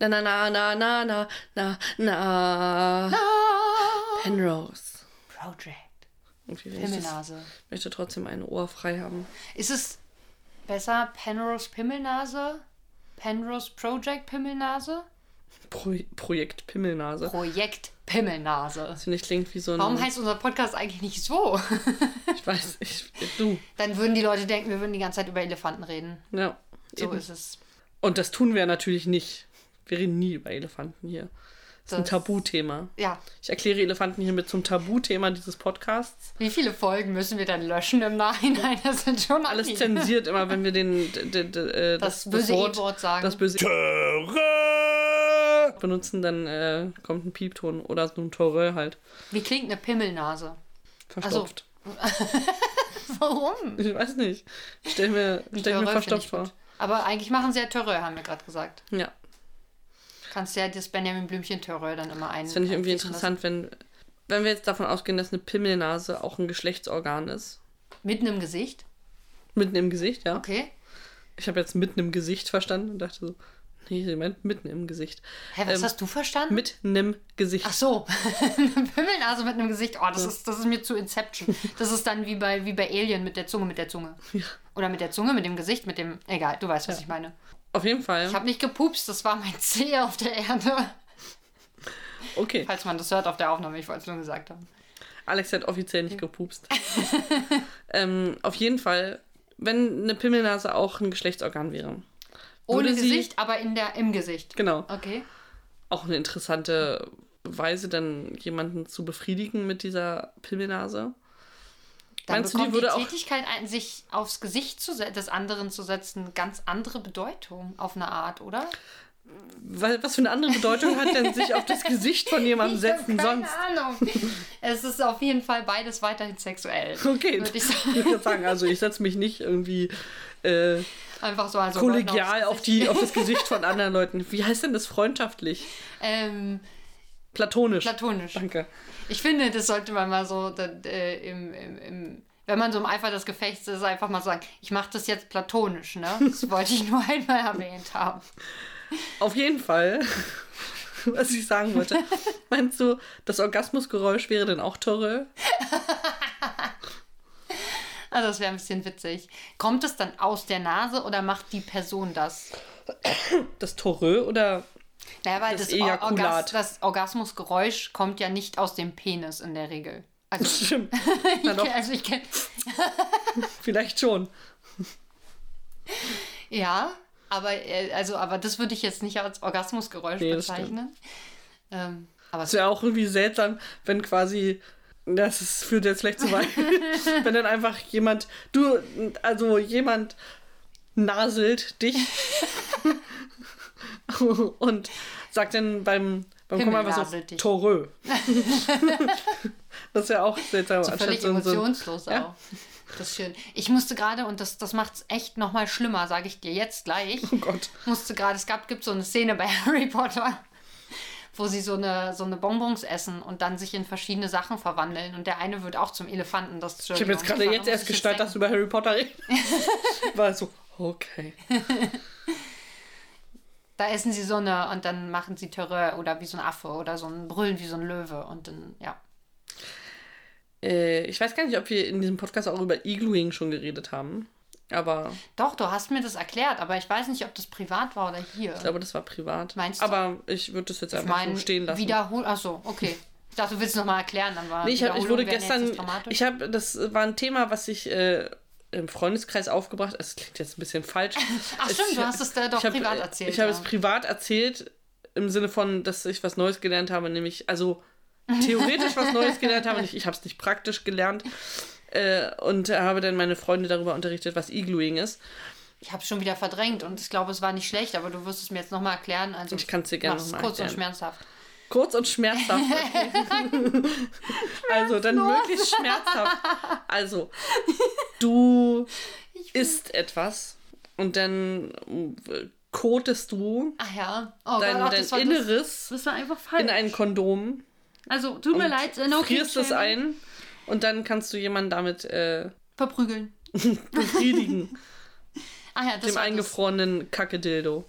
Na na na na na na na na. Penrose. Project. Irgendwie will ich Pimmelnase. möchte trotzdem ein Ohr frei haben. Ist es besser Penrose Pimmelnase? Penrose Project Pimmelnase? Pro Projekt Pimmelnase. Projekt Pimmelnase. Das finde ich klingt wie so ein. Warum heißt unser Podcast eigentlich nicht so? ich weiß, ich, du. Dann würden die Leute denken, wir würden die ganze Zeit über Elefanten reden. Ja. So eben. ist es. Und das tun wir natürlich nicht. Wir reden nie über Elefanten hier. Das ist ein Das- Tabuthema. Ja. Ich erkläre Elefanten hiermit zum Tabuthema dieses Podcasts. Wie viele Folgen müssen wir dann löschen im Nachhinein? Das sind schon Alles einige. zensiert immer, wenn wir den, d, d, d, äh, Das böse E-Wort sagen. Das böse benutzen, dann äh, kommt ein Piepton oder so ein Torö halt. Wie klingt eine Pimmelnase? Verstopft. Warum? Ich weiß nicht. Ich stell mir, stell mir Törö verstopft vor. gut. Aber eigentlich machen sie ja Törö, haben wir gerade gesagt. Ja. Kannst ja das Benjamin Blümchen Törö dann immer ein. Das finde ich irgendwie interessant, wenn, wenn wir jetzt davon ausgehen, dass eine Pimmelnase auch ein Geschlechtsorgan ist. Mitten im Gesicht? Mitten im Gesicht, ja. Okay. Ich habe jetzt mitten im Gesicht verstanden und dachte so, nee, sie meint mitten im Gesicht. Hä, was Ähm, hast du verstanden? Mit einem Gesicht. Ach so, eine Pimmelnase mit einem Gesicht. Oh, das, ist, das ist mir zu Inception. Das ist dann wie bei, wie bei Alien mit der Zunge, mit der Zunge. Oder mit der Zunge, mit dem Gesicht, mit dem. Egal, du weißt, was ich meine. Auf jeden Fall. Ich habe nicht gepupst, das war mein Zeh auf der Erde. Okay. Falls man das hört auf der Aufnahme, ich wollte es nur gesagt haben. Alex hat offiziell nicht gepupst. ähm, auf jeden Fall, wenn eine Pimmelnase auch ein Geschlechtsorgan wäre. Ohne sie- Gesicht, aber in der, im Gesicht. Genau. Okay. Auch eine interessante Weise, dann jemanden zu befriedigen mit dieser Pimmelnase. Dann Meinst du, die bekommt würde die auch- Tätigkeit, ein- sich aufs Gesicht zu des anderen zu setzen, ganz andere Bedeutung auf eine Art, oder? Was für eine andere Bedeutung hat denn sich auf das Gesicht von jemandem Ich setzen keine sonst? Ahnung. Es ist auf jeden Fall beides weiterhin sexuell. Okay, Würde ich ich sagen. würde sagen, also ich setze mich nicht irgendwie äh, Einfach so also kollegial auf, die, auf das Gesicht von anderen Leuten. Wie heißt denn das freundschaftlich? Ähm, Platonisch. platonisch. Danke. Ich finde, das sollte man mal so da- äh, im, im, im, wenn man so im Eifer des Gefechts ist, einfach mal sagen, ich mache das jetzt platonisch, ne? Das wollte ich nur einmal erwähnt haben. Auf jeden Fall, was ich sagen wollte. Meinst du, das Orgasmusgeräusch wäre denn auch Torre? Also das wäre ein bisschen witzig. Kommt es dann aus der Nase oder macht die Person das? Das Torre oder Naja, weil Das das, Or- Orgas das Orgasmusgeräusch kommt ja nicht aus dem Penis in der Regel. Also, stimmt? Ich, also ich kenn, vielleicht schon. ja, aber äh, also aber das würde ich jetzt nicht als Orgasmusgeräusch Nee, das bezeichnen. Ähm, aber Es wäre auch irgendwie seltsam, wenn quasi. Das ist, führt jetzt vielleicht zu weit. wenn dann einfach jemand, du, also jemand naselt dich und sagt dann beim, beim so naselt dich. Torö. das ist ja auch seltsam. so völlig ein- so emotionslos ja. auch. Das ist schön. Ich musste gerade, und das, das macht es echt nochmal schlimmer, sage ich dir jetzt gleich. Oh Gott. musste gerade, es gab, gibt so eine Szene bei Harry Potter, wo sie so eine, so eine Bonbons essen und dann sich in verschiedene Sachen verwandeln. Und der eine wird auch zum Elefanten. Das, Ich habe jetzt gerade jetzt erst gestaltet, dass du über Harry Potter redest. War so, okay. Da essen sie so eine und dann machen sie Terreur oder wie so ein Affe oder so ein Brüllen wie so ein Löwe. Und dann, ja. Äh, ich weiß gar nicht, ob wir in diesem Podcast auch über Iglooing schon geredet haben. Aber Doch, du hast mir das erklärt, aber ich weiß nicht, ob das privat war oder hier. ich glaube, das war privat. Meinst du? Aber ich würde das jetzt einfach meine, so stehen lassen. wiederhol. Achso, okay. Ich dachte, du willst es nochmal erklären, dann war Nee, ich, hab, ich wurde gestern, ich habe, das war ein Thema, was ich äh, im Freundeskreis aufgebracht. Es klingt jetzt ein bisschen falsch. Ach Es- stimmt, du hast es da doch ich hab, privat äh, erzählt. Ich habe ja. es privat erzählt im Sinne von, dass ich was Neues gelernt habe, nämlich also theoretisch was Neues gelernt habe, nicht, ich habe es nicht praktisch gelernt. Äh, und habe dann meine Freunde darüber unterrichtet, was Iglooing ist. Ich habe schon wieder verdrängt und ich glaube, es war nicht schlecht, aber du wirst es mir jetzt nochmal erklären. Also Ich kann's dir gerne mach's noch mal kurz und schmerzhaft. Kurz und schmerzhaft. Also dann möglichst schmerzhaft. Also, du isst etwas und dann kotest du ja. Oh dein, Gott, dein war Inneres Das, das in ein Kondom. also tut mir leid, äh, no frierst es ein und dann kannst du jemanden damit äh, Verprügeln. befriedigen. Ach ja, das dem eingefrorenen Kacke-Dildo.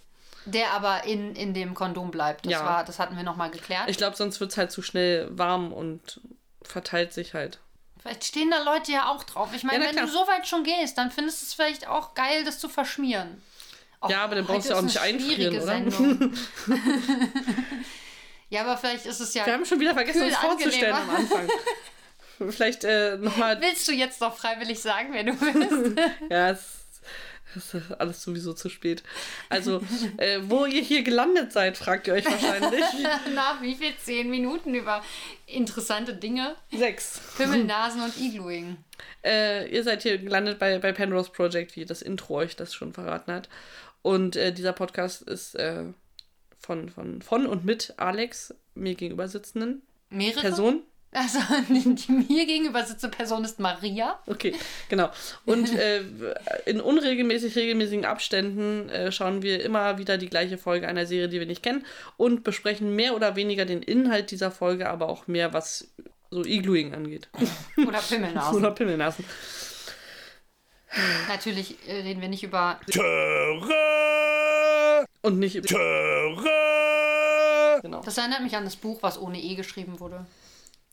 Der aber in, in dem Kondom bleibt. Das, Ja. war, das hatten wir nochmal geklärt. Ich glaube, sonst wird es halt zu schnell warm und verteilt sich halt. Vielleicht stehen da Leute ja auch drauf. Ich meine, Ja, wenn klar. du so weit schon gehst, dann findest du es vielleicht auch geil, das zu verschmieren. Oh, Ja, aber dann brauchst du heute auch nicht einfrieren, oder? Ja, aber vielleicht ist es ja. Wir haben schon wieder vergessen, uns vorzustellen am. Anfang. Vielleicht äh, nochmal. Willst du jetzt noch freiwillig sagen, wer du bist? Ja, es alles sowieso zu spät. Also, äh, wo ihr hier gelandet seid, fragt ihr euch wahrscheinlich. Nach wie viel? Zehn Minuten über interessante Dinge. Sechs. Pimmel, Nasen und Iglooing. Äh, ihr seid hier gelandet bei, bei Penrose Project, wie das Intro euch das schon verraten hat. Und äh, dieser Podcast ist äh, von, von, von und mit Alex, mir gegenüber sitzenden Mehrere? Person. Also, die mir gegenüber sitze Person ist Maria. Okay, genau. Und äh, in unregelmäßig regelmäßigen Abständen äh, schauen wir immer wieder die gleiche Folge einer Serie, die wir nicht kennen und besprechen mehr oder weniger den Inhalt dieser Folge, aber auch mehr, was so Iglooing angeht. Oder Pimmelnasen. Oder Pimmelnasen. Natürlich äh, reden wir nicht über. Töre! Und nicht über. Töre! Genau. Das erinnert mich an das Buch, was ohne E geschrieben wurde.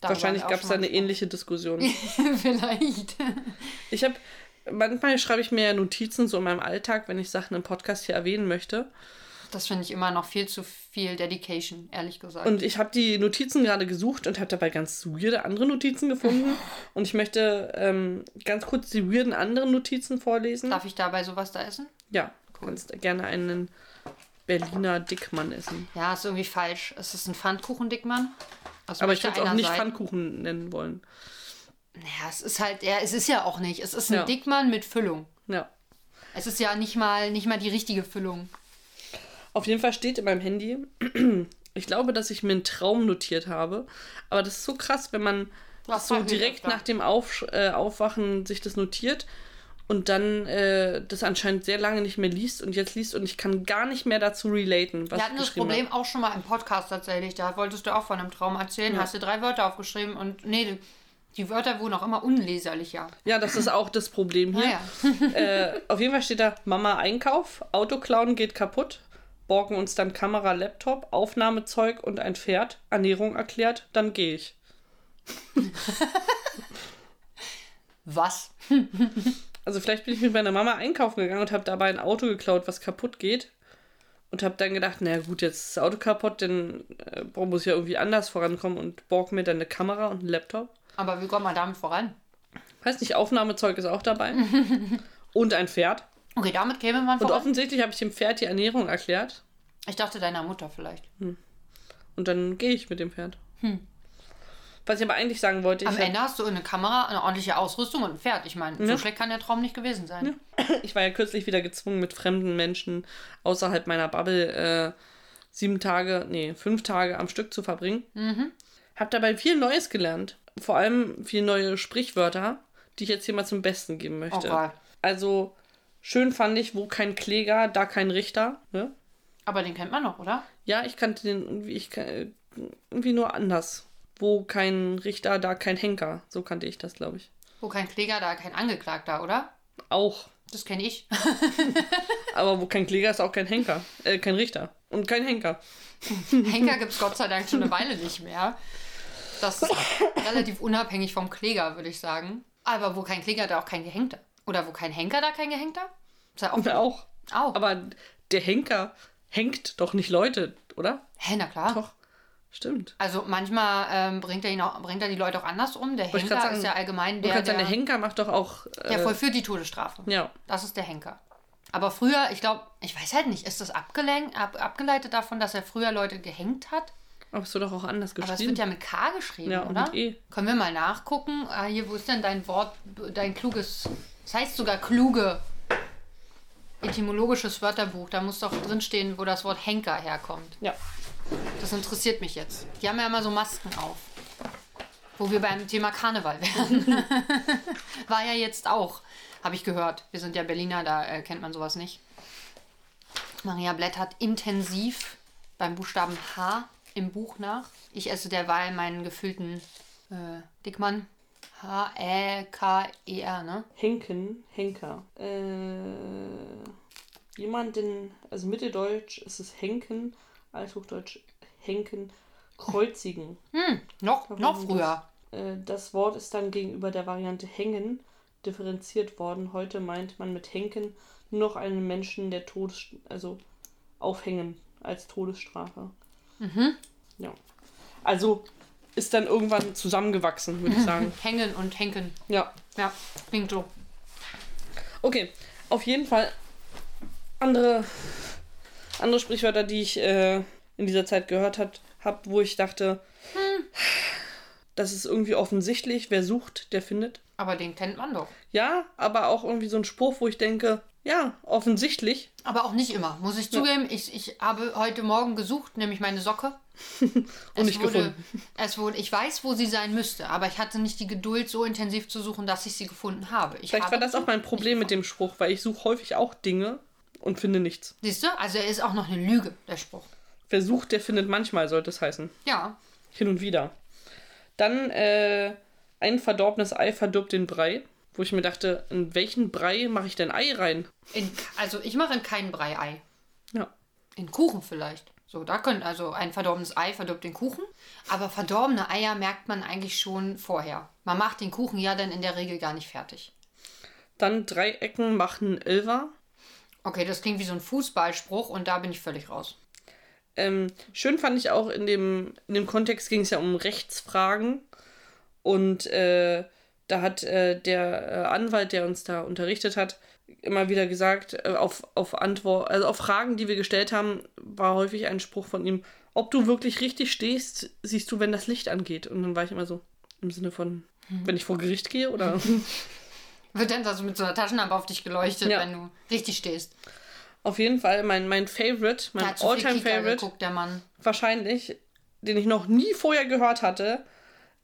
Wahrscheinlich gab es da eine mal ähnliche Diskussion. gesprochen. Vielleicht. Ich habe, manchmal schreibe ich mir ja Notizen so in meinem Alltag, wenn ich Sachen im Podcast hier erwähnen möchte. Das finde ich immer noch viel zu viel Dedication, ehrlich gesagt. Und ich habe die Notizen gerade gesucht und habe dabei ganz weirde andere Notizen gefunden. und ich möchte ähm, ganz kurz die weirden anderen Notizen vorlesen. Darf ich dabei sowas da essen? Ja, du kannst gerne einen Berliner Dickmann essen. Ja, ist irgendwie falsch. Es ist ein Pfannkuchen-Dickmann. Das Aber ich würde es auch nicht sein. Pfannkuchen nennen wollen. Ja, es ist halt, ja, es ist ja auch nicht. Es ist ein Ja. Dickmann mit Füllung. Ja. Es ist ja nicht mal, nicht mal die richtige Füllung. Auf jeden Fall steht in meinem Handy, ich glaube, dass ich mir einen Traum notiert habe. Aber das ist so krass, wenn man Was so direkt nach dem Auf, äh, Aufwachen sich das notiert und dann äh, das anscheinend sehr lange nicht mehr liest und jetzt liest und ich kann gar nicht mehr dazu relaten, was Wir hatten das Problem habe. auch schon mal im Podcast tatsächlich. Da wolltest du auch von einem Traum erzählen, Ja. hast du drei Wörter aufgeschrieben und nee, die Wörter wurden auch immer unleserlicher. Ja, das ist auch das Problem hier. Naja. äh, auf jeden Fall steht da Mama Einkauf, Autoklauen geht kaputt, borgen uns dann Kamera, Laptop, Aufnahmezeug und ein Pferd, Ernährung erklärt, dann gehe ich. Was? Also vielleicht bin ich mit meiner Mama einkaufen gegangen und habe dabei ein Auto geklaut, was kaputt geht. Und habe dann gedacht, naja gut, jetzt ist das Auto kaputt, dann äh, muss ich ja irgendwie anders vorankommen und borg mir dann eine Kamera und einen Laptop. Aber wie kommt man damit voran? Weiß nicht, Aufnahmezeug ist auch dabei. und ein Pferd. Okay, damit käme man Und voran. offensichtlich habe ich dem Pferd die Ernährung erklärt. Ich dachte deiner Mutter vielleicht. Und dann gehe ich mit dem Pferd. Was ich aber eigentlich sagen wollte, Am hab- Ende hast du eine Kamera, eine ordentliche Ausrüstung und ein Pferd. Ich meine, so Ja. schlecht kann der Traum nicht gewesen sein. ich war ja kürzlich wieder gezwungen, mit fremden Menschen außerhalb meiner Bubble äh, sieben Tage, nee, fünf Tage am Stück zu verbringen. Hab dabei viel Neues gelernt. Vor allem viel neue Sprichwörter, die ich jetzt hier mal zum Besten geben Oh möchte. Gott. also, schön fand ich, wo kein Kläger, da kein Richter. Ne? Aber den kennt man noch, oder? Ja, ich kannte den irgendwie, ich, kan- irgendwie nur anders. Wo kein Richter, da kein Henker. So kannte ich das, glaube ich. Wo kein Kläger, da kein Angeklagter, oder? Auch. Das kenne ich. Aber wo kein Kläger ist auch kein Henker. Äh, kein Richter. Und kein Henker. Henker gibt es Gott sei Dank schon eine Weile nicht mehr. Das ist relativ unabhängig vom Kläger, würde ich sagen. Aber wo kein Kläger, da auch kein Gehängter. Oder wo kein Henker, da kein Gehängter? Ist ja auch. Auch. auch. Aber der Henker hängt doch nicht Leute, oder? Hä, na klar. Doch. Stimmt. Also manchmal ähm, bringt, er ihn auch, bringt er die Leute auch anders um. Der Wollte ich Henker grad sagen, ist ja allgemein der, der, der Henker macht doch auch. Äh, der vollführt die Todesstrafe. ja. Das ist der Henker. Aber früher, ich glaube, ich weiß halt nicht, ist das abgelenkt, ab, abgeleitet davon, dass er früher Leute gehängt hat? Aber es wird doch auch anders Aber es geschrieben. wird ja mit K geschrieben, Ja, oder? mit E. Können wir mal nachgucken? Ah, hier, wo ist denn dein Wort, dein kluges, das heißt sogar kluge, etymologisches Wörterbuch. Da muss doch drinstehen, wo das Wort Henker herkommt. ja. Das interessiert mich jetzt. Die haben ja immer so Masken auf. Wo wir beim Thema Karneval wären. War ja jetzt auch, habe ich gehört. Wir sind ja Berliner, da äh, kennt man sowas nicht. Maria blättert intensiv beim Buchstaben H im Buch nach. Ich esse derweil meinen gefüllten äh, Dickmann. H-E-K-E-R, ne? Henken, Henker. Äh, jemanden, also Mitteldeutsch ist es Henken, Althochdeutsch Henken, kreuzigen. Hm, noch, noch früher. Äh, das Wort ist dann gegenüber der Variante hängen differenziert worden. Heute meint man mit Henken nur noch einen Menschen, der Todes also aufhängen als Todesstrafe. Ja. Also ist dann irgendwann zusammengewachsen, würde ich sagen. Hängen und henken. Ja. Ja, klingt so. Okay, auf jeden Fall andere, andere Sprichwörter, die ich äh, in dieser Zeit gehört habe, hab, wo ich dachte, das ist irgendwie offensichtlich, wer sucht, der findet. Aber den kennt man doch. Ja, aber auch irgendwie so ein Spruch, wo ich denke, ja, offensichtlich. Aber auch nicht immer, muss ich zugeben. Ich, ich habe heute Morgen gesucht, nämlich meine Socke. Und nicht gefunden. Es wurde, ich weiß, wo sie sein müsste, aber ich hatte nicht die Geduld, so intensiv zu suchen, dass ich sie gefunden habe. Ich Vielleicht habe war das auch mein Problem mit dem Spruch, weil ich suche häufig auch Dinge und finde nichts. Siehst du? Also er ist auch noch eine Lüge, der Spruch. Wer sucht, der findet manchmal, sollte es heißen. Ja. Hin und wieder. Dann äh, ein verdorbenes Ei verdirbt den Brei, wo ich mir dachte, in welchen Brei mache ich denn Ei rein? In, also ich mache in kein Brei-Ei. Ja. In Kuchen vielleicht. So, da können also ein verdorbenes Ei verdirbt den Kuchen. Aber verdorbene Eier merkt man eigentlich schon vorher. Man macht den Kuchen ja dann in der Regel gar nicht fertig. Dann drei Ecken machen Elfer. Okay, das klingt wie so ein Fußballspruch und da bin ich völlig raus. Ähm, schön fand ich auch in dem, in dem Kontext ging es ja um Rechtsfragen. Und äh, da hat äh, der äh, Anwalt, der uns da unterrichtet hat, immer wieder gesagt, äh, auf, auf Antwort, also auf Fragen, die wir gestellt haben, war häufig ein Spruch von ihm, ob du wirklich richtig stehst, siehst du, wenn das Licht angeht. Und dann war ich immer so, im Sinne von, wenn ich vor Gericht gehe oder. Wird dann also mit so einer Taschenlampe auf dich geleuchtet, Ja. wenn du richtig stehst. auf jeden Fall mein, mein Favorite, mein Alltime Favorite. geguckt, der Mann. wahrscheinlich, den ich noch nie vorher gehört hatte,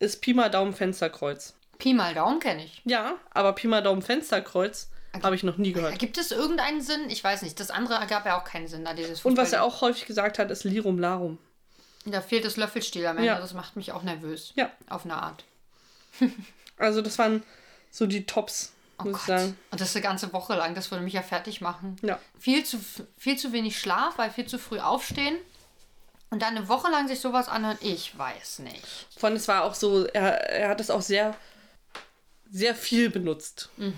ist Pi mal Daumen Fensterkreuz. Pi mal Daumen kenne ich. Ja, aber Pi mal Daumen Fensterkreuz habe ich noch nie gehört. Gibt es irgendeinen Sinn? Ich weiß nicht. Das andere ergab ja auch keinen Sinn, da dieses Und was er auch häufig gesagt hat, ist Lirum Larum. Da fehlt das Löffelstiel am Ende. Ja. Das macht mich auch nervös. Ja. Auf eine Art. Also das waren so die Tops, Oh muss Gott. sagen. Und das eine ganze Woche lang. Das würde mich ja fertig machen. Ja. Viel zu, viel zu wenig Schlaf, weil viel zu früh aufstehen. Und dann eine Woche lang sich sowas anhören, ich weiß nicht. Vor allem, es war auch so, er, er hat es auch sehr, sehr viel benutzt. Mhm.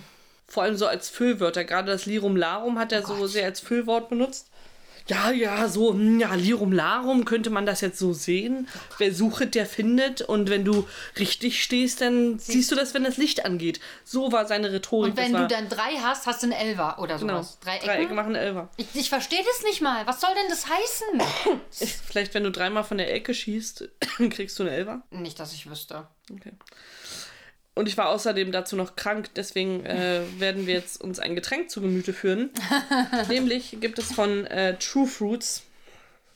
Vor allem so als Füllwörter. Gerade das Lirum Larum hat er so Oh Gott. sehr als Füllwort benutzt. Ja, ja, so, hm, ja, Lirum Larum könnte man das jetzt so sehen. Wer sucht, der findet. Und wenn du richtig stehst, dann siehst du das, wenn das Licht angeht. So war seine Rhetorik. Und wenn du dann drei hast, hast du einen Elfer oder genau, sowas. Drei Ecken? Dreiecke machen Elfer. Ich, ich verstehe das nicht mal. Was soll denn das heißen? Vielleicht, wenn du dreimal von der Ecke schießt, kriegst du eine Elfer. nicht, dass ich wüsste. Okay. Und ich war außerdem dazu noch krank, deswegen äh, werden wir jetzt uns ein Getränk zu Gemüte führen. Nämlich gibt es von äh, True Fruits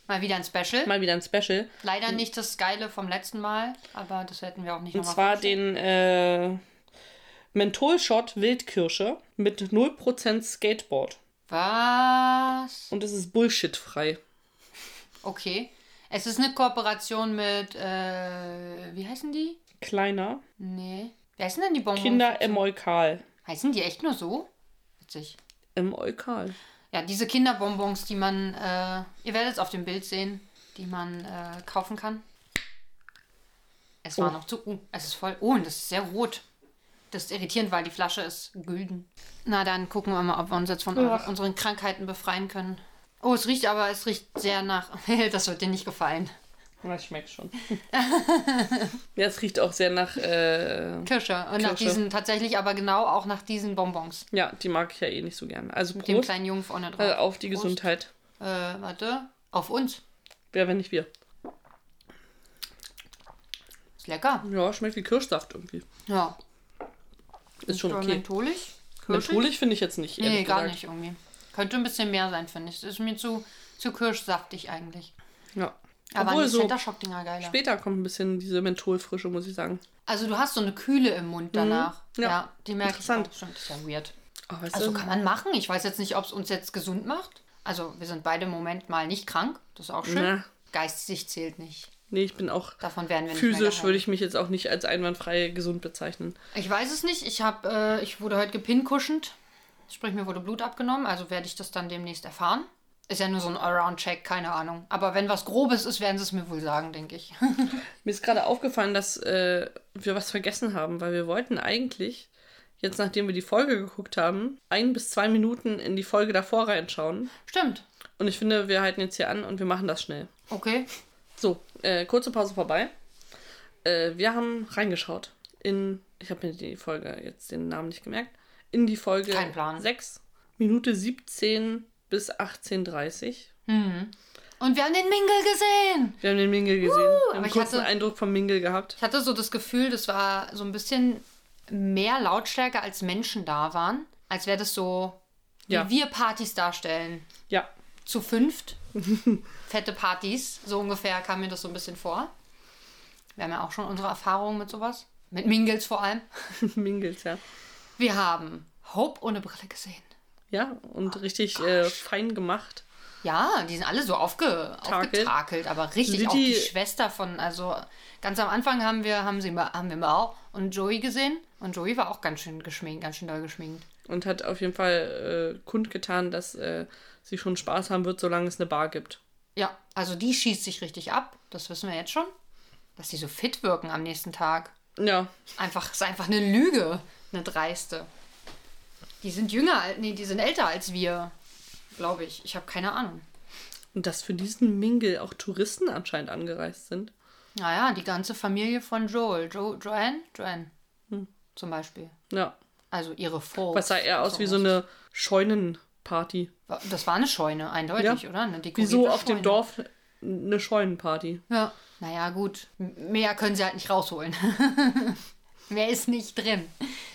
Mal wieder ein Special. mal wieder ein Special. Leider nicht das Geile vom letzten Mal, aber das hätten wir auch nicht Und nochmal zwar vorstellen. den äh, Mentholshot Wildkirsche mit 0% Skateboard. Was? Und es ist bullshitfrei. Okay. Es ist eine Kooperation mit, äh, wie heißen die? Kleiner. Nee. Wer heißen denn die Bonbons? Kinder im Eukal. Heißen die echt nur so? Witzig. Im Eukal. Ja, diese Kinderbonbons, die man, äh, ihr werdet es auf dem Bild sehen, die man äh, kaufen kann. Es war Oh. noch zu, uh, es ist voll, oh, und das ist sehr rot. Das ist irritierend, weil die Flasche ist gülden. Na, dann gucken wir mal, ob wir uns jetzt von Ach. unseren Krankheiten befreien können. Oh, es riecht aber, es riecht sehr nach, das wird dir nicht gefallen. Das schmeckt schon. ja, es riecht auch sehr nach. Äh, Kirsche. Und nach Kirsche. diesen, tatsächlich aber genau auch nach diesen Bonbons. ja, die mag ich ja eh nicht so gerne. Also Mit dem Prost kleinen Jungen vorne drauf. äh, auf die Prost. Gesundheit. Äh, warte. Auf uns. Wer, wenn nicht wir. Ist lecker. Ja, schmeckt wie Kirschsaft irgendwie. Ja. Ist schon Aber okay. Mentholig? Kirschig? Mentholig finde ich jetzt nicht. Nee, gar gesagt. nicht irgendwie. Könnte ein bisschen mehr sein, finde ich. Es ist mir zu, zu kirschsaftig eigentlich. Ja. Aber Obwohl so Center Shock Dinger geiler. später kommt ein bisschen diese Mentholfrische, muss ich sagen. Also du hast so eine Kühle im Mund danach. Mhm. Ja. Ja. die merke ich Interessant. Stimmt, ist ja weird. Oh, Also du? kann man machen. Ich weiß jetzt nicht, ob es uns jetzt gesund macht. Also wir sind beide im Moment mal nicht krank. Das ist auch schön. Na. Geistig zählt nicht. Nee, ich bin auch Davon werden wir physisch, würde ich mich jetzt auch nicht als einwandfrei gesund bezeichnen. Ich weiß es nicht. Ich habe, äh, ich wurde heute gepinkuschend. Sprich, mir wurde Blut abgenommen, also werde ich das dann demnächst erfahren. Ist ja nur so ein Around-Check, keine Ahnung. Aber wenn was Grobes ist, werden sie es mir wohl sagen, denke ich. Mir ist gerade aufgefallen, dass äh, wir was vergessen haben, weil wir wollten eigentlich, jetzt nachdem wir die Folge geguckt haben, ein bis zwei Minuten in die Folge davor reinschauen. Stimmt. Und ich finde, wir halten jetzt hier an und wir machen das schnell. Okay. So, äh, kurze Pause vorbei. Äh, wir haben reingeschaut in, ich habe mir die Folge jetzt den Namen nicht gemerkt, in die Folge Kein Plan. 6, Minute 17 bis 18.30 Und wir haben den Mingle gesehen. Wir haben den Mingle gesehen. wir haben aber einen ich kurzen hatte- Eindruck vom Mingle gehabt. Ich hatte so das Gefühl, das war so ein bisschen mehr Lautstärke, als Menschen da waren. Als wäre das so, wie Ja. wir Partys darstellen. Ja, Zu fünft. Fette Partys. So ungefähr kam mir das so ein bisschen vor. Wir haben ja auch schon unsere Erfahrungen mit sowas. Mit Mingles vor allem. Mingles, ja. Wir haben Hope ohne Brille gesehen. Ja, und richtig äh, fein gemacht. Ja, die sind alle so aufge, aufgetakelt, aber richtig auch die Liddy- Schwester von, also ganz am Anfang haben wir, haben sie haben wir Mal und Joey gesehen und Joey war auch ganz schön geschminkt, ganz schön doll geschminkt. Und hat auf jeden Fall äh, kundgetan, dass äh, sie schon Spaß haben wird, solange es eine Bar gibt. Ja, also die schießt sich richtig ab, das wissen wir jetzt schon. Dass die so fit wirken am nächsten Tag. Ja, Einfach, ist einfach eine Lüge, eine dreiste. Die sind jünger, nee, die sind älter als wir, glaube ich. Ich habe keine Ahnung. und dass für diesen Mingle auch Touristen anscheinend angereist sind. Naja, die ganze Familie von Joel. Jo Joanne? Joanne. Zum Beispiel. Ja. Also ihre Folks. Was sah eher aus wie so eine Scheunenparty. Das war eine Scheune, eindeutig, Ja. oder? Eine Wie dekorierte so auf dem. Dorf eine Scheunenparty. Ja. Naja, gut. Mehr können sie halt nicht rausholen. Mehr ist nicht drin.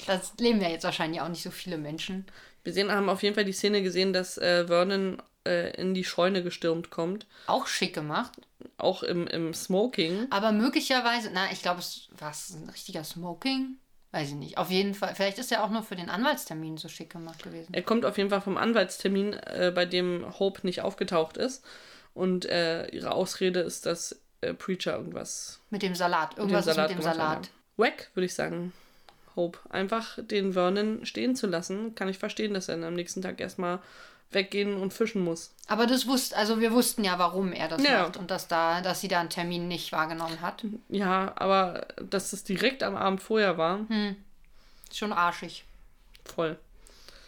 Das leben ja jetzt wahrscheinlich auch nicht so viele Menschen. Wir sehen, haben auf jeden Fall die Szene gesehen, dass äh, Vernon äh, in die Scheune gestürmt kommt. Auch schick gemacht. Auch im, im Smoking. Aber möglicherweise, na, ich glaube, es war ein richtiger Smoking. Weiß ich nicht. Auf jeden Fall, vielleicht ist er auch nur für den Anwaltstermin so schick gemacht gewesen. Er kommt auf jeden Fall vom Anwaltstermin, äh, bei dem Hope nicht aufgetaucht ist. Und äh, ihre Ausrede ist, dass äh, Preacher irgendwas Mit dem Salat. Irgendwas ist mit dem Salat. Wack, würde ich sagen. Hope. Einfach den Vernon stehen zu lassen. Kann ich verstehen, dass er dann am nächsten Tag erstmal weggehen und fischen muss. Aber das wusste, also wir wussten ja, warum er das Ja. macht und dass da, dass sie da einen Termin nicht wahrgenommen hat. Ja, aber dass es direkt am Abend vorher war, Hm. Schon arschig. voll.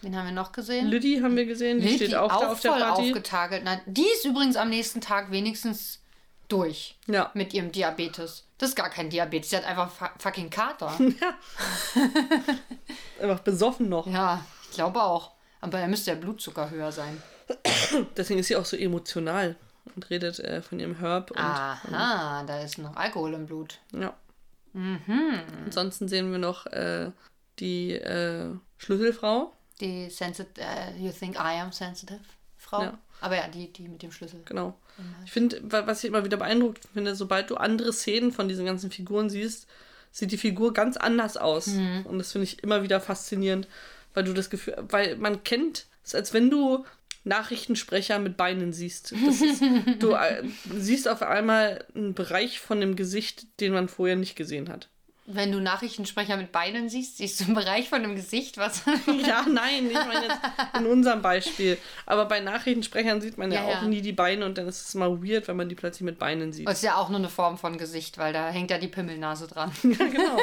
Wen haben wir noch gesehen? Liddy haben wir gesehen, die Lilly steht auch, da auf der voll Party. aufgetakelt. Na, die ist übrigens am nächsten Tag wenigstens durch Ja. mit ihrem Diabetes. Das ist gar kein Diabetes, sie hat einfach fu- fucking Kater. Einfach besoffen noch. ja, ich glaube auch. Aber da müsste der Blutzucker höher sein. Deswegen ist sie auch so emotional und redet äh, von ihrem Herb. Und, Aha, da ist noch Alkohol im Blut. Ja. Mhm. Ansonsten sehen wir noch äh, die äh, Schlüsselfrau. Die sensitive, uh, you think I am sensitive Frau. Ja. Aber ja, die, die mit dem Schlüssel. Genau. Ich finde, wa- was ich immer wieder beeindruckt finde, sobald du andere Szenen von diesen ganzen Figuren siehst, sieht die Figur ganz anders aus. Und das finde ich immer wieder faszinierend, weil du das Gefühl, weil man kennt es, als wenn du Nachrichtensprecher mit Beinen siehst. Ist, du äh, siehst auf einmal einen Bereich von dem Gesicht, den man vorher nicht gesehen hat. Wenn du Nachrichtensprecher mit Beinen siehst, siehst du im Bereich von dem Gesicht was. Ja, nein, ich meine jetzt in unserem Beispiel. Aber bei Nachrichtensprechern sieht man ja, Ja, auch ja. nie die Beine und dann ist es mal weird, wenn man die plötzlich mit Beinen sieht. Das ist ja auch nur eine Form von Gesicht, weil da hängt ja die Pimmelnase dran. Ja, genau.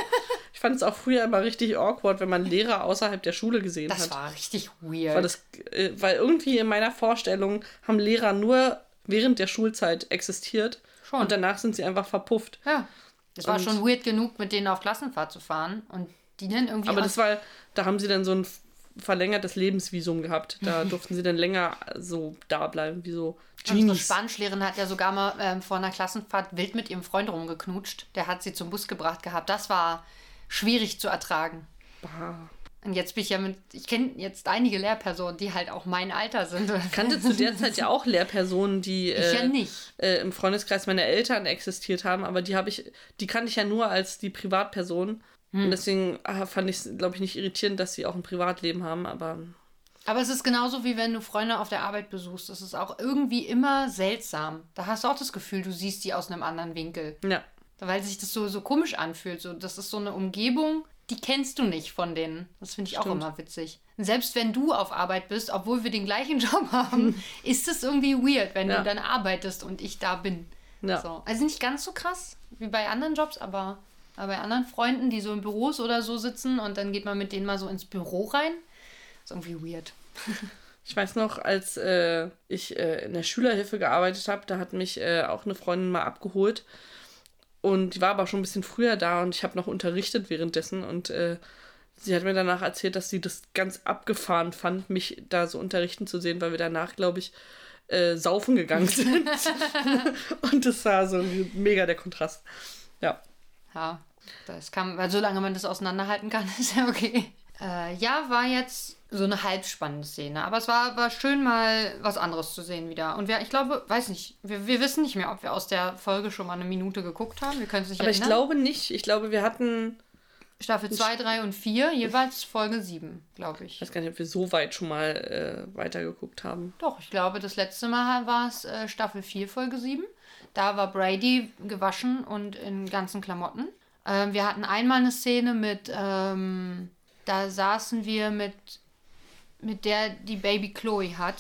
Ich fand es auch früher immer richtig awkward, wenn man Lehrer außerhalb der Schule gesehen Das hat. war richtig weird. weil, das, äh, weil irgendwie in meiner Vorstellung haben Lehrer nur während der Schulzeit existiert Schon. und danach sind sie einfach verpufft. ja. Das war schon weird genug, mit denen auf Klassenfahrt zu fahren und die dann irgendwie. Aber das war, da haben sie dann so ein verlängertes Lebensvisum gehabt. Da durften sie dann länger so da bleiben, wie so Unsere Genies. Spanischlehrerin hat ja sogar mal ähm, vor einer Klassenfahrt wild mit ihrem Freund rumgeknutscht. Der hat sie zum Bus gebracht gehabt. Das war schwierig zu ertragen. Bah. Und jetzt bin ich ja mit, ich kenne jetzt einige Lehrpersonen, die halt auch mein Alter sind. Ich kannte zu der Zeit ja auch Lehrpersonen, die Ich äh, ja nicht. äh, im Freundeskreis meiner Eltern existiert haben, aber die habe ich, die kannte ich ja nur als die Privatperson. Hm. Und deswegen ah, fand ich es, glaube ich, nicht irritierend, dass sie auch ein Privatleben haben, aber Aber es ist genauso wie wenn du Freunde auf der Arbeit besuchst. Es ist auch irgendwie immer seltsam. Da hast du auch das Gefühl, du siehst die aus einem anderen Winkel. ja. Weil sich das so, so komisch anfühlt. So, das ist so eine Umgebung, die kennst du nicht von denen. Das finde ich auch Stimmt. immer witzig. Selbst wenn du auf Arbeit bist, obwohl wir den gleichen Job haben, ist es irgendwie weird, wenn Ja. du dann arbeitest und ich da bin. Ja. So. Also nicht ganz so krass wie bei anderen Jobs, aber, aber bei anderen Freunden, die so in Büros oder so sitzen und dann geht man mit denen mal so ins Büro rein. Ist irgendwie weird. Ich weiß noch, als äh, ich äh, in der Schülerhilfe gearbeitet habe, da hat mich äh, auch eine Freundin mal abgeholt. Und die war aber schon ein bisschen früher da und ich habe noch unterrichtet währenddessen. Und äh, sie hat mir danach erzählt, dass sie das ganz abgefahren fand, mich da so unterrichten zu sehen, weil wir danach, glaube ich, äh, saufen gegangen sind. und das war so mega der Kontrast. Ja. Ja, das kann, weil solange man das auseinanderhalten kann, ist ja okay. Äh, ja, war jetzt so eine halb spannende Szene. Aber es war, war schön, mal was anderes zu sehen wieder. Und wir, ich glaube, weiß nicht, wir, wir wissen nicht mehr, ob wir aus der Folge schon mal eine Minute geguckt haben. Wir können es nicht Aber ich erinnern. glaube nicht. Ich glaube, wir hatten. Staffel 2, 3 und 4, jeweils Folge 7, glaube ich. Ich weiß gar nicht, ob wir so weit schon mal äh, weitergeguckt haben. Doch, ich glaube, das letzte Mal war es äh, Staffel 4, Folge 7. Da war Brady gewaschen und in ganzen Klamotten. Ähm, wir hatten einmal eine Szene mit, ähm, da saßen wir mit, mit der die Baby Chloe hat,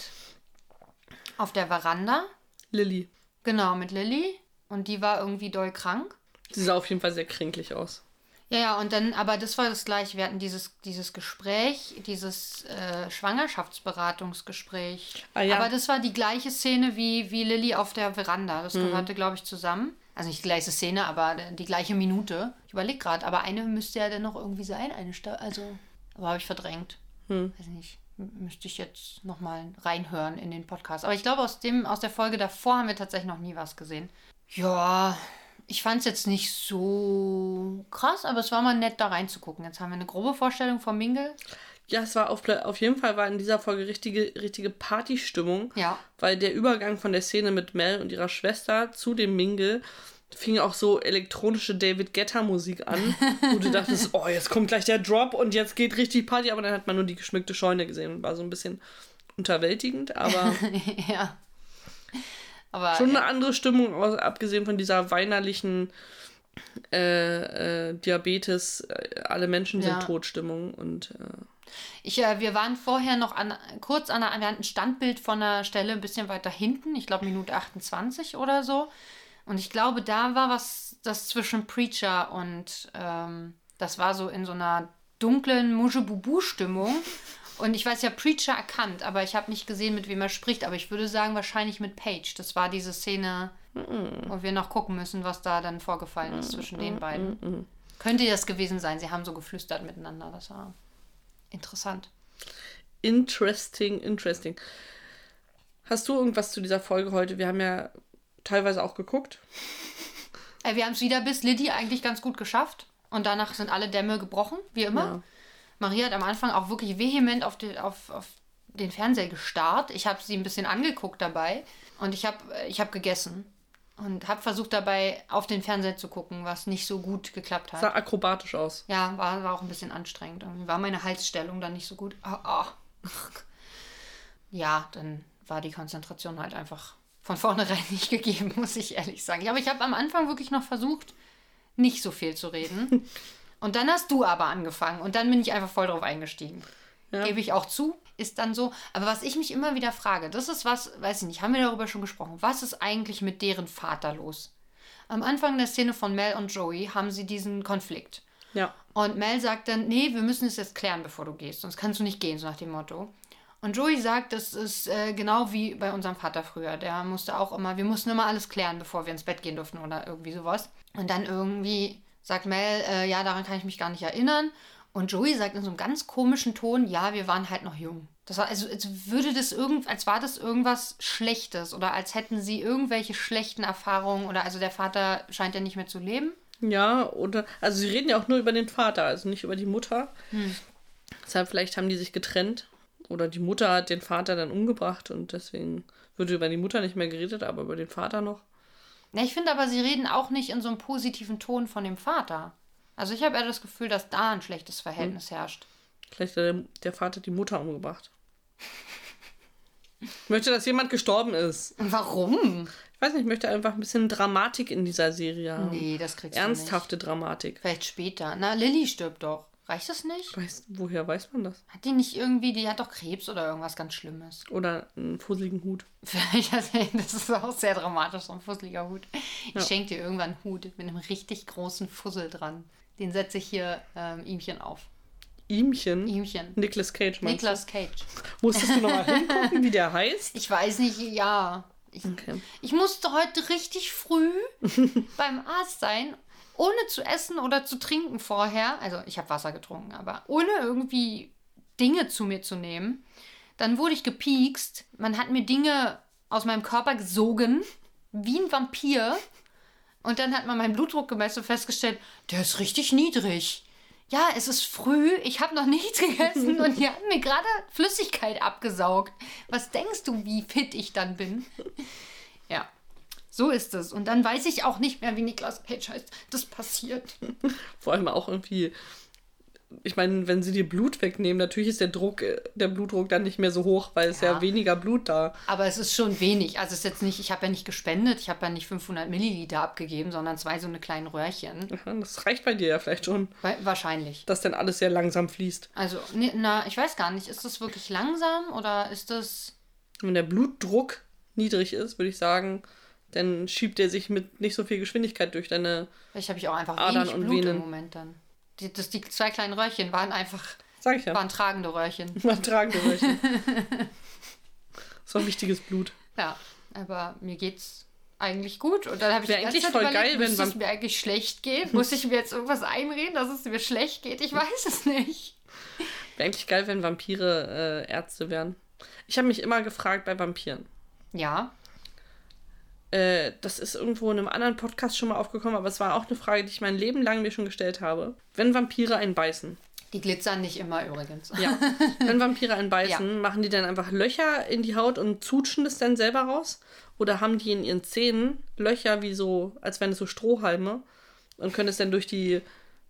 auf der Veranda. Lilly. Genau, mit Lilly. Und die war irgendwie doll krank. Sie sah auf jeden Fall sehr kränklich aus. Ja, ja, und dann, aber das war das gleiche. Wir hatten dieses, dieses Gespräch, dieses äh, Schwangerschaftsberatungsgespräch. Ah, ja. Aber das war die gleiche Szene wie, wie Lilly auf der Veranda. Das gehörte, glaube ich, zusammen. Also nicht die gleiche Szene, aber die gleiche Minute. Ich überlege gerade, aber eine müsste ja dann noch irgendwie sein, eine Sta Also, aber habe ich verdrängt. Weiß nicht. Müsste ich jetzt nochmal reinhören in den Podcast. Aber ich glaube, aus, dem, aus der Folge davor haben wir tatsächlich noch nie was gesehen. Ja, ich fand es jetzt nicht so krass, aber es war mal nett, da reinzugucken. Jetzt haben wir eine grobe Vorstellung vom Mingle. Ja, es war auf, auf jeden Fall war in dieser Folge richtige, richtige Partystimmung. Ja. Weil der Übergang von der Szene mit Mel und ihrer Schwester zu dem Mingle fing auch so elektronische David Guetta Musik an, wo du dachtest, oh, jetzt kommt gleich der Drop und jetzt geht richtig Party, aber dann hat man nur die geschmückte Scheune gesehen und war so ein bisschen unterwältigend, aber ja. Aber schon eine andere Stimmung, aus- abgesehen von dieser weinerlichen äh, äh, Diabetes, äh, alle Menschen sind Ja. tot Stimmung und äh, Ich, äh, wir waren vorher noch an, kurz an einer, wir hatten ein Standbild von einer Stelle ein bisschen weiter hinten, ich glaube Minute 28 oder so. Und ich glaube, da war was, das zwischen Preacher und ähm, das war so in so einer dunklen Mujebubu-Stimmung. Und ich weiß ja Preacher erkannt, aber ich habe nicht gesehen, mit wem er spricht. Aber ich würde sagen, wahrscheinlich mit Paige. Das war diese Szene, wo wir noch gucken müssen, was da dann vorgefallen ist zwischen den beiden. Könnte das gewesen sein. Sie haben so geflüstert miteinander. Das war interessant. Interesting, interesting. Hast du irgendwas zu dieser Folge heute? Wir haben ja teilweise auch geguckt. Äh, wir haben es wieder bis Liddy eigentlich ganz gut geschafft. Und danach sind alle Dämme gebrochen, wie immer. Ja. Maria hat am Anfang auch wirklich vehement auf, die, auf, auf den Fernseher gestarrt. Ich habe sie ein bisschen angeguckt dabei. Und ich habe ich hab gegessen. Und habe versucht dabei auf den Fernseher zu gucken, was nicht so gut geklappt hat. Sah akrobatisch aus. Ja, war, war auch ein bisschen anstrengend. Irgendwie war meine Halsstellung dann nicht so gut. Ah, ah. Ja, dann war die Konzentration halt einfach von vornherein nicht gegeben, muss ich ehrlich sagen. Aber ich habe am Anfang wirklich noch versucht, nicht so viel zu reden. Und dann hast du aber angefangen und dann bin ich einfach voll drauf eingestiegen. Ja. Gebe ich auch zu, ist dann so. Aber was ich mich immer wieder frage, das ist was, weiß ich nicht, haben wir darüber schon gesprochen. Was ist eigentlich mit deren Vater los? Am Anfang der Szene von Mel und Joey haben sie diesen Konflikt. Ja. Und Mel sagt dann, nee, wir müssen es jetzt klären, bevor du gehst, sonst kannst du nicht gehen, so nach dem Motto. Und Joey sagt, das ist äh, genau wie bei unserem Vater früher. Der musste auch immer, wir mussten immer alles klären, bevor wir ins Bett gehen durften oder irgendwie sowas. Und dann irgendwie sagt Mel, äh, ja, daran kann ich mich gar nicht erinnern. Und Joey sagt in so einem ganz komischen Ton, ja, wir waren halt noch jung. Das war, also, als würde das irgend, als war das irgendwas Schlechtes oder als hätten sie irgendwelche schlechten Erfahrungen oder also der Vater scheint ja nicht mehr zu leben. Ja, oder. Also, sie reden ja auch nur über den Vater, also nicht über die Mutter. Deshalb, vielleicht haben die sich getrennt. Oder die Mutter hat den Vater dann umgebracht und deswegen wird über die Mutter nicht mehr geredet, aber über den Vater noch. Ja, ich finde aber, sie reden auch nicht in so einem positiven Ton von dem Vater. Also ich habe eher das Gefühl, dass da ein schlechtes Verhältnis herrscht. Vielleicht hat der, der Vater die Mutter umgebracht. Ich möchte, dass jemand gestorben ist. Warum? Ich weiß nicht, ich möchte einfach ein bisschen Dramatik in dieser Serie haben. Nee, das kriegst Ernsthafte Dramatik. du nicht. Vielleicht später. Na, Lilly stirbt doch. Reicht das nicht? Weiß, woher weiß man das? Hat die nicht irgendwie, die hat doch Krebs oder irgendwas ganz Schlimmes. Oder einen fusseligen Hut. Vielleicht das ist auch sehr dramatisch, so ein fusseliger Hut. Ich schenke dir irgendwann einen Hut mit einem richtig großen Fussel dran. Den setze ich hier ähm, ihmchen auf. Ihmchen. Ihmchen. Nicolas Cage, meinst Nicolas Cage. Musstest du nochmal hingucken, wie der heißt? Ich weiß nicht, ja. Ich, Okay. ich musste heute richtig früh beim Arzt sein, ohne zu essen oder zu trinken vorher. Also ich habe Wasser getrunken, aber ohne irgendwie Dinge zu mir zu nehmen. Dann wurde ich gepiekst. Man hat mir Dinge aus meinem Körper gesogen, wie ein Vampir. Und dann hat man meinen Blutdruck gemessen und festgestellt, der ist richtig niedrig. Ja, es ist früh, ich habe noch nichts gegessen und die haben mir gerade Flüssigkeit abgesaugt. Was denkst du, wie fit ich dann bin? So ist es. Und dann weiß ich auch nicht mehr, wie Niklas Cage heißt. Das passiert. Vor allem auch irgendwie. Ich meine, wenn sie dir Blut wegnehmen, natürlich ist der Druck, äh, der Blutdruck dann nicht mehr so hoch, weil es ja, Ja. weniger Blut da. Aber es ist schon wenig. Also es ist jetzt nicht, ich habe ja nicht gespendet, ich habe ja nicht 500 Milliliter abgegeben, sondern zwei so eine kleinen Röhrchen. Aha, Das reicht bei dir ja vielleicht schon, Wa- Wahrscheinlich. dass dann alles sehr langsam fließt. Also, ne, na, ich weiß gar nicht, ist das wirklich langsam oder ist das. Wenn der Blutdruck niedrig ist, würde ich sagen, dann schiebt er sich mit nicht so viel Geschwindigkeit durch deine. Vielleicht habe ich auch einfach Adern wenig und Blut Venen. im Moment dann. Die, das, die zwei kleinen Röhrchen waren einfach, Sag ich ja. waren tragende Röhrchen. Man tragen solche. so ein wichtiges Blut. Ja, aber mir geht's eigentlich gut. Und dann habe ich Wär die ganze eigentlich voll überlegt, geil, wenn es mir eigentlich schlecht gehen? Muss ich mir jetzt irgendwas einreden, dass es mir schlecht geht? Ich weiß es nicht. Wäre eigentlich geil, wenn Vampire äh, Ärzte wären. Ich habe mich immer gefragt bei Vampiren. Ja, Äh, das ist irgendwo in einem anderen Podcast schon mal aufgekommen, aber es war auch eine Frage, die ich mein Leben lang mir schon gestellt habe. Wenn Vampire einen beißen, die glitzern nicht immer übrigens. ja, wenn Vampire einen beißen, Ja. machen die dann einfach Löcher in die Haut und zutschen das dann selber raus? Oder haben die in ihren Zähnen Löcher wie so, als wären es so Strohhalme und können es dann durch die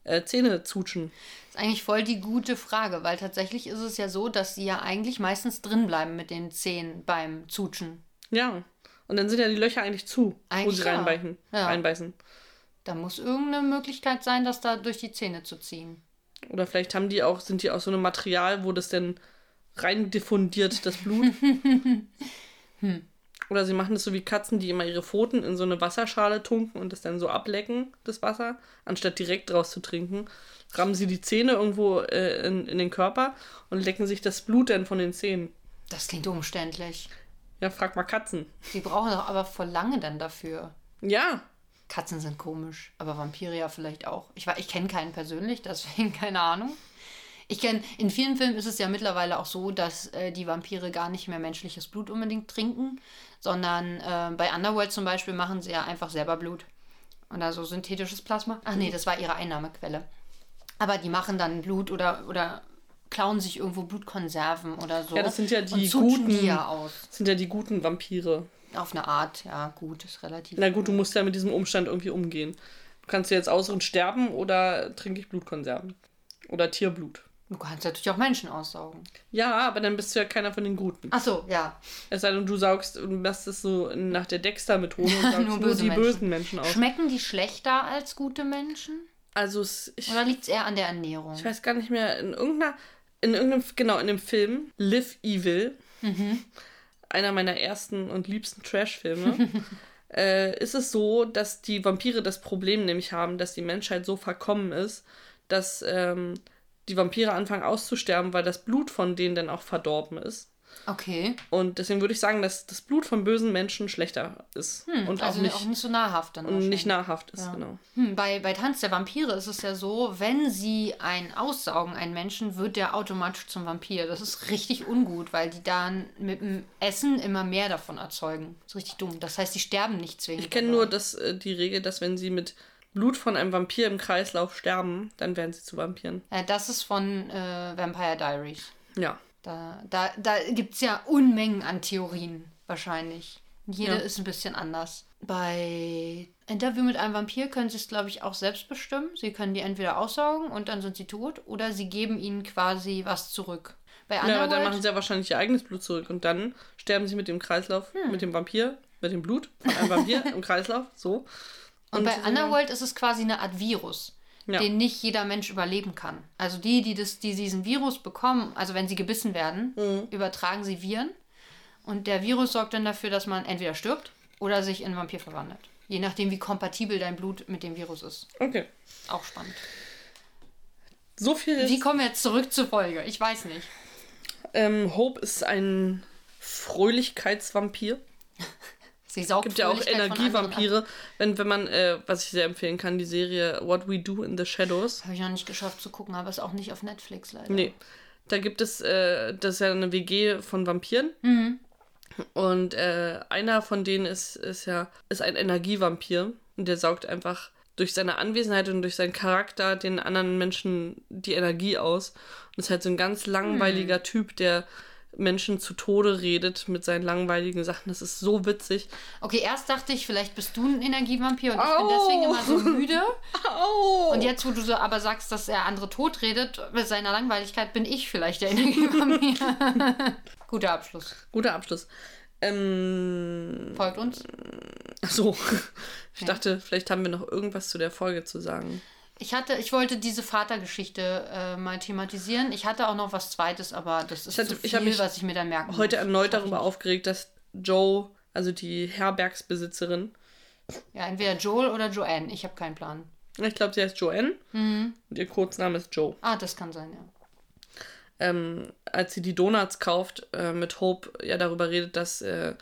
äh, Zähne zutschen? ist eigentlich voll die gute Frage, weil tatsächlich ist es ja so, dass sie ja eigentlich meistens drin bleiben mit den Zähnen beim Zutschen. Ja. Und dann sind ja die Löcher eigentlich zu, wo Eigentlich sie ja. reinbeißen. Ja. reinbeißen. Da muss irgendeine Möglichkeit sein, das da durch die Zähne zu ziehen. Oder vielleicht haben die auch, sind die aus so einem Material, wo das denn rein diffundiert, das Blut. Oder sie machen das so wie Katzen, die immer ihre Pfoten in so eine Wasserschale tunken und das dann so ablecken, das Wasser, anstatt direkt draus zu trinken. Rammen sie die Zähne irgendwo äh, in, in den Körper und lecken sich das Blut dann von den Zähnen. Das klingt umständlich. Ja, frag mal Katzen. Die brauchen doch aber voll lange dann dafür. Ja, Katzen sind komisch, aber Vampire ja vielleicht auch. Ich, ich kenne keinen persönlich, deswegen keine Ahnung. Ich kenne, in vielen Filmen ist es ja mittlerweile auch so, dass äh, die Vampire gar nicht mehr menschliches Blut unbedingt trinken, sondern äh, bei Underworld zum Beispiel machen sie ja einfach selber Blut. Und also synthetisches Plasma. Ach nee, das war ihre Einnahmequelle. Aber die machen dann Blut oder, oder klauen sich irgendwo Blutkonserven oder so. Ja, das sind ja die guten- die ja sind ja die guten Vampire. Auf eine Art, ja, gut, ist relativ. Na gut, du musst ja mit diesem Umstand irgendwie umgehen. Kannst du jetzt ausruhen sterben oder trinke ich Blutkonserven? Oder Tierblut? Du kannst natürlich auch Menschen aussaugen. Ja, aber dann bist du ja keiner von den Guten. Ach so, ja. Es sei denn, du saugst und machst es so nach der Dexter-Methode und saugst nur, böse die Menschen. bösen Menschen aus. Schmecken die schlechter als gute Menschen? Also, es, ich, Oder liegt es eher an der Ernährung? ich weiß gar nicht mehr, in irgendeiner, in irgendeinem, genau, in dem Film Live Evil, einer meiner ersten und liebsten Trash-Filme, äh, ist es so, dass die Vampire das Problem nämlich haben, dass die Menschheit so verkommen ist, dass ähm, die Vampire anfangen auszusterben, weil das Blut von denen dann auch verdorben ist. Okay. Und deswegen würde ich sagen, dass das Blut von bösen Menschen schlechter ist. und also auch nicht, auch nicht so nahrhaft dann. und nicht nahrhaft ist, genau. Hm, bei, bei Tanz der Vampire ist es ja so, wenn sie einen aussaugen, einen Menschen, wird der automatisch zum Vampir. Das ist richtig ungut, weil die dann mit dem Essen immer mehr davon erzeugen. Das ist richtig dumm. Das heißt, die sterben nicht zwingend. Ich kenne nur das, äh, die Regel, dass wenn sie mit Blut von einem Vampir im Kreislauf sterben, dann werden sie zu Vampiren. Äh, das ist von äh, Vampire Diaries. Ja. Da, da, da gibt es ja Unmengen an Theorien, wahrscheinlich. Jede Ja. ist ein bisschen anders. Bei Interview mit einem Vampir können sie es, glaube ich, auch selbst bestimmen. Sie können die entweder aussaugen und dann sind sie tot, oder sie geben ihnen quasi was zurück. Bei ja, aber dann Underworld, machen sie ja wahrscheinlich ihr eigenes Blut zurück und dann sterben sie mit dem Kreislauf, Hm. mit dem Vampir, mit dem Blut von einem Vampir im Kreislauf, so. und bei so- Underworld ist es quasi eine Art Virus. Ja. den nicht jeder Mensch überleben kann. Also die, die, das, die diesen Virus bekommen, also wenn sie gebissen werden, Mhm. übertragen sie Viren. Und der Virus sorgt dann dafür, dass man entweder stirbt oder sich in einen Vampir verwandelt. Je nachdem, wie kompatibel dein Blut mit dem Virus ist. Okay. Auch spannend. So viel ist. Wie kommen wir jetzt zurück zur Folge? Ich weiß nicht. Ähm, Hope ist ein Fröhlichkeitsvampir. Sie saugt Gibt ja auch. Energievampire. Wenn, wenn man, äh, was ich sehr empfehlen kann, die Serie What We Do in the Shadows. Habe ich noch nicht geschafft zu gucken, aber ist auch nicht auf Netflix leider. Nee. Da gibt es, äh, das ist ja eine WG von Vampiren. Mhm. Und äh, einer von denen ist, ist ja ist ein Energievampir. Und der saugt einfach durch seine Anwesenheit und durch seinen Charakter den anderen Menschen die Energie aus. Und ist halt so ein ganz langweiliger Hm. Typ, der Menschen zu Tode redet mit seinen langweiligen Sachen. Das ist so witzig. Okay, erst dachte ich, vielleicht bist du ein Energievampir und ich bin deswegen immer so müde. Au! Und jetzt, wo du so aber sagst, dass er andere tot redet, mit seiner Langweiligkeit bin ich vielleicht der Energievampir. Guter Abschluss. Guter Abschluss. Ähm, Folgt uns. ach so. Ich Ja. dachte, vielleicht haben wir noch irgendwas zu der Folge zu sagen. Ich hatte, ich wollte diese Vatergeschichte äh, mal thematisieren. Ich hatte auch noch was Zweites, aber das ist Ich hatte- zu viel, ich mich was ich mir dann merken Heute muss. erneut darüber aufgeregt, dass Joe, also die Herbergsbesitzerin, Ja, entweder Joel oder Joanne. Ich habe keinen Plan. ich glaube, sie heißt Joanne und ihr Kurzname ist Joe. Ah, das kann sein, ja. ähm, als sie die Donuts kauft, äh, mit Hope ja darüber redet, dass äh,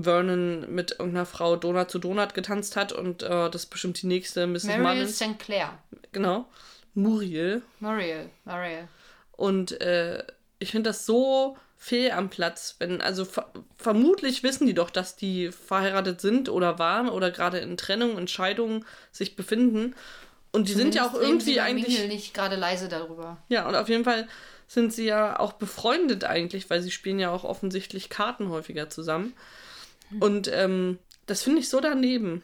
Vernon mit irgendeiner Frau Donut zu Donut getanzt hat und äh, das ist bestimmt die nächste Mrs. Mariel Mullins. St. Clair. Genau. Muriel. Mariel. Mariel. Und äh, ich finde das so fehl am Platz, wenn, also ver vermutlich wissen die doch, dass die verheiratet sind oder waren oder gerade in Trennung und Scheidung sich befinden. Und die sind ja auch Zumindest irgendwie eigentlich. Mingle nicht gerade leise darüber. Ja, und auf jeden Fall sind sie ja auch befreundet eigentlich, weil sie spielen ja auch offensichtlich Karten häufiger zusammen. Und ähm, das finde ich so daneben.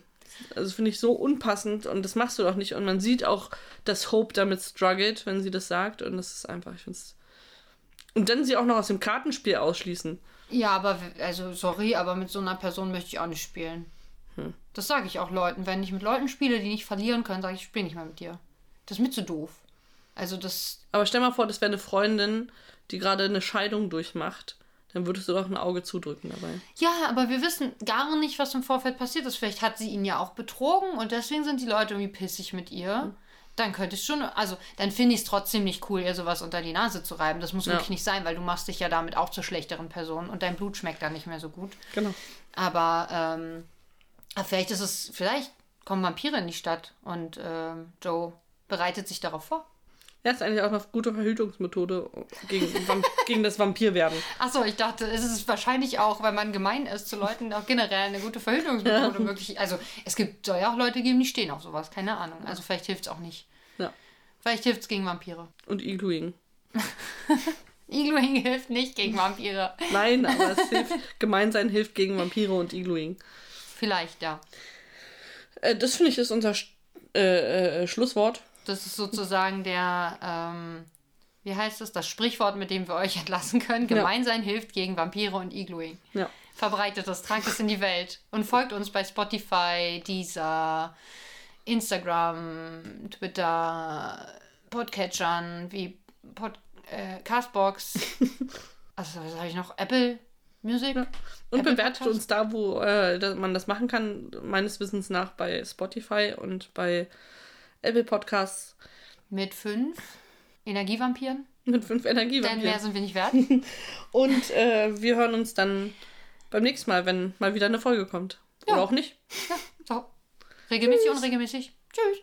Also finde ich so unpassend und das machst du doch nicht. Und man sieht auch, dass Hope damit struggelt, wenn sie das sagt. Und das ist einfach, ich finde es. Und dann sie auch noch aus dem Kartenspiel ausschließen. Ja, aber, also, sorry, aber mit so einer Person möchte ich auch nicht spielen. Hm. Das sage ich auch Leuten. Wenn ich mit Leuten spiele, die nicht verlieren können, sage ich, ich spiele nicht mehr mit dir. Das ist mir zu doof. Also, das. Aber stell mal vor, das wäre eine Freundin, die gerade eine Scheidung durchmacht. Dann würdest du doch ein Auge zudrücken dabei. Ja, aber wir wissen gar nicht, was im Vorfeld passiert ist. Vielleicht hat sie ihn ja auch betrogen und deswegen sind die Leute irgendwie pissig mit ihr. Dann könnte es schon, also dann finde ich es trotzdem nicht cool, ihr sowas unter die Nase zu reiben. Das muss Ja. wirklich nicht sein, weil du machst dich ja damit auch zur schlechteren Person und dein Blut schmeckt dann nicht mehr so gut. Genau. Aber, ähm, vielleicht ist es, vielleicht kommen Vampire in die Stadt und ähm, Joe bereitet sich darauf vor. Ja, ist eigentlich auch eine gute Verhütungsmethode gegen, gegen das Vampirwerden. Achso, ich dachte, es ist wahrscheinlich auch, wenn man gemein ist zu Leuten, auch generell eine gute Verhütungsmethode möglich. Also es gibt, soll ja auch Leute geben, die stehen auf sowas, keine Ahnung. Also vielleicht hilft es auch nicht. Ja. Vielleicht hilft es gegen Vampire. Und Igluing. Igluing hilft nicht gegen Vampire. Nein, aber es hilft, Gemeinsein hilft gegen Vampire und Igluing. Vielleicht, ja. Äh, das finde ich ist unser äh, äh, Schlusswort. Das ist sozusagen der, ähm, wie heißt es, das Sprichwort, mit dem wir euch entlassen können. Gemeinsein hilft gegen Vampire und Igluing. Ja. Verbreitet es, tragt es in die Welt und folgt uns bei Spotify, Deezer, Instagram, Twitter, Podcatchern wie Pod, äh, Castbox. also was habe ich noch? Apple Music. Und Apple bewertet Podcast? uns da, wo äh, man das machen kann, meines Wissens nach bei Spotify und bei Apple Podcasts mit fünf Energievampiren. mit fünf Denn mehr Energievampiren. sind wir nicht wert. Und äh, wir hören uns dann beim nächsten Mal, wenn mal wieder eine Folge kommt. Ja. Oder auch nicht. So. Regelmäßig, unregelmäßig. Tschüss.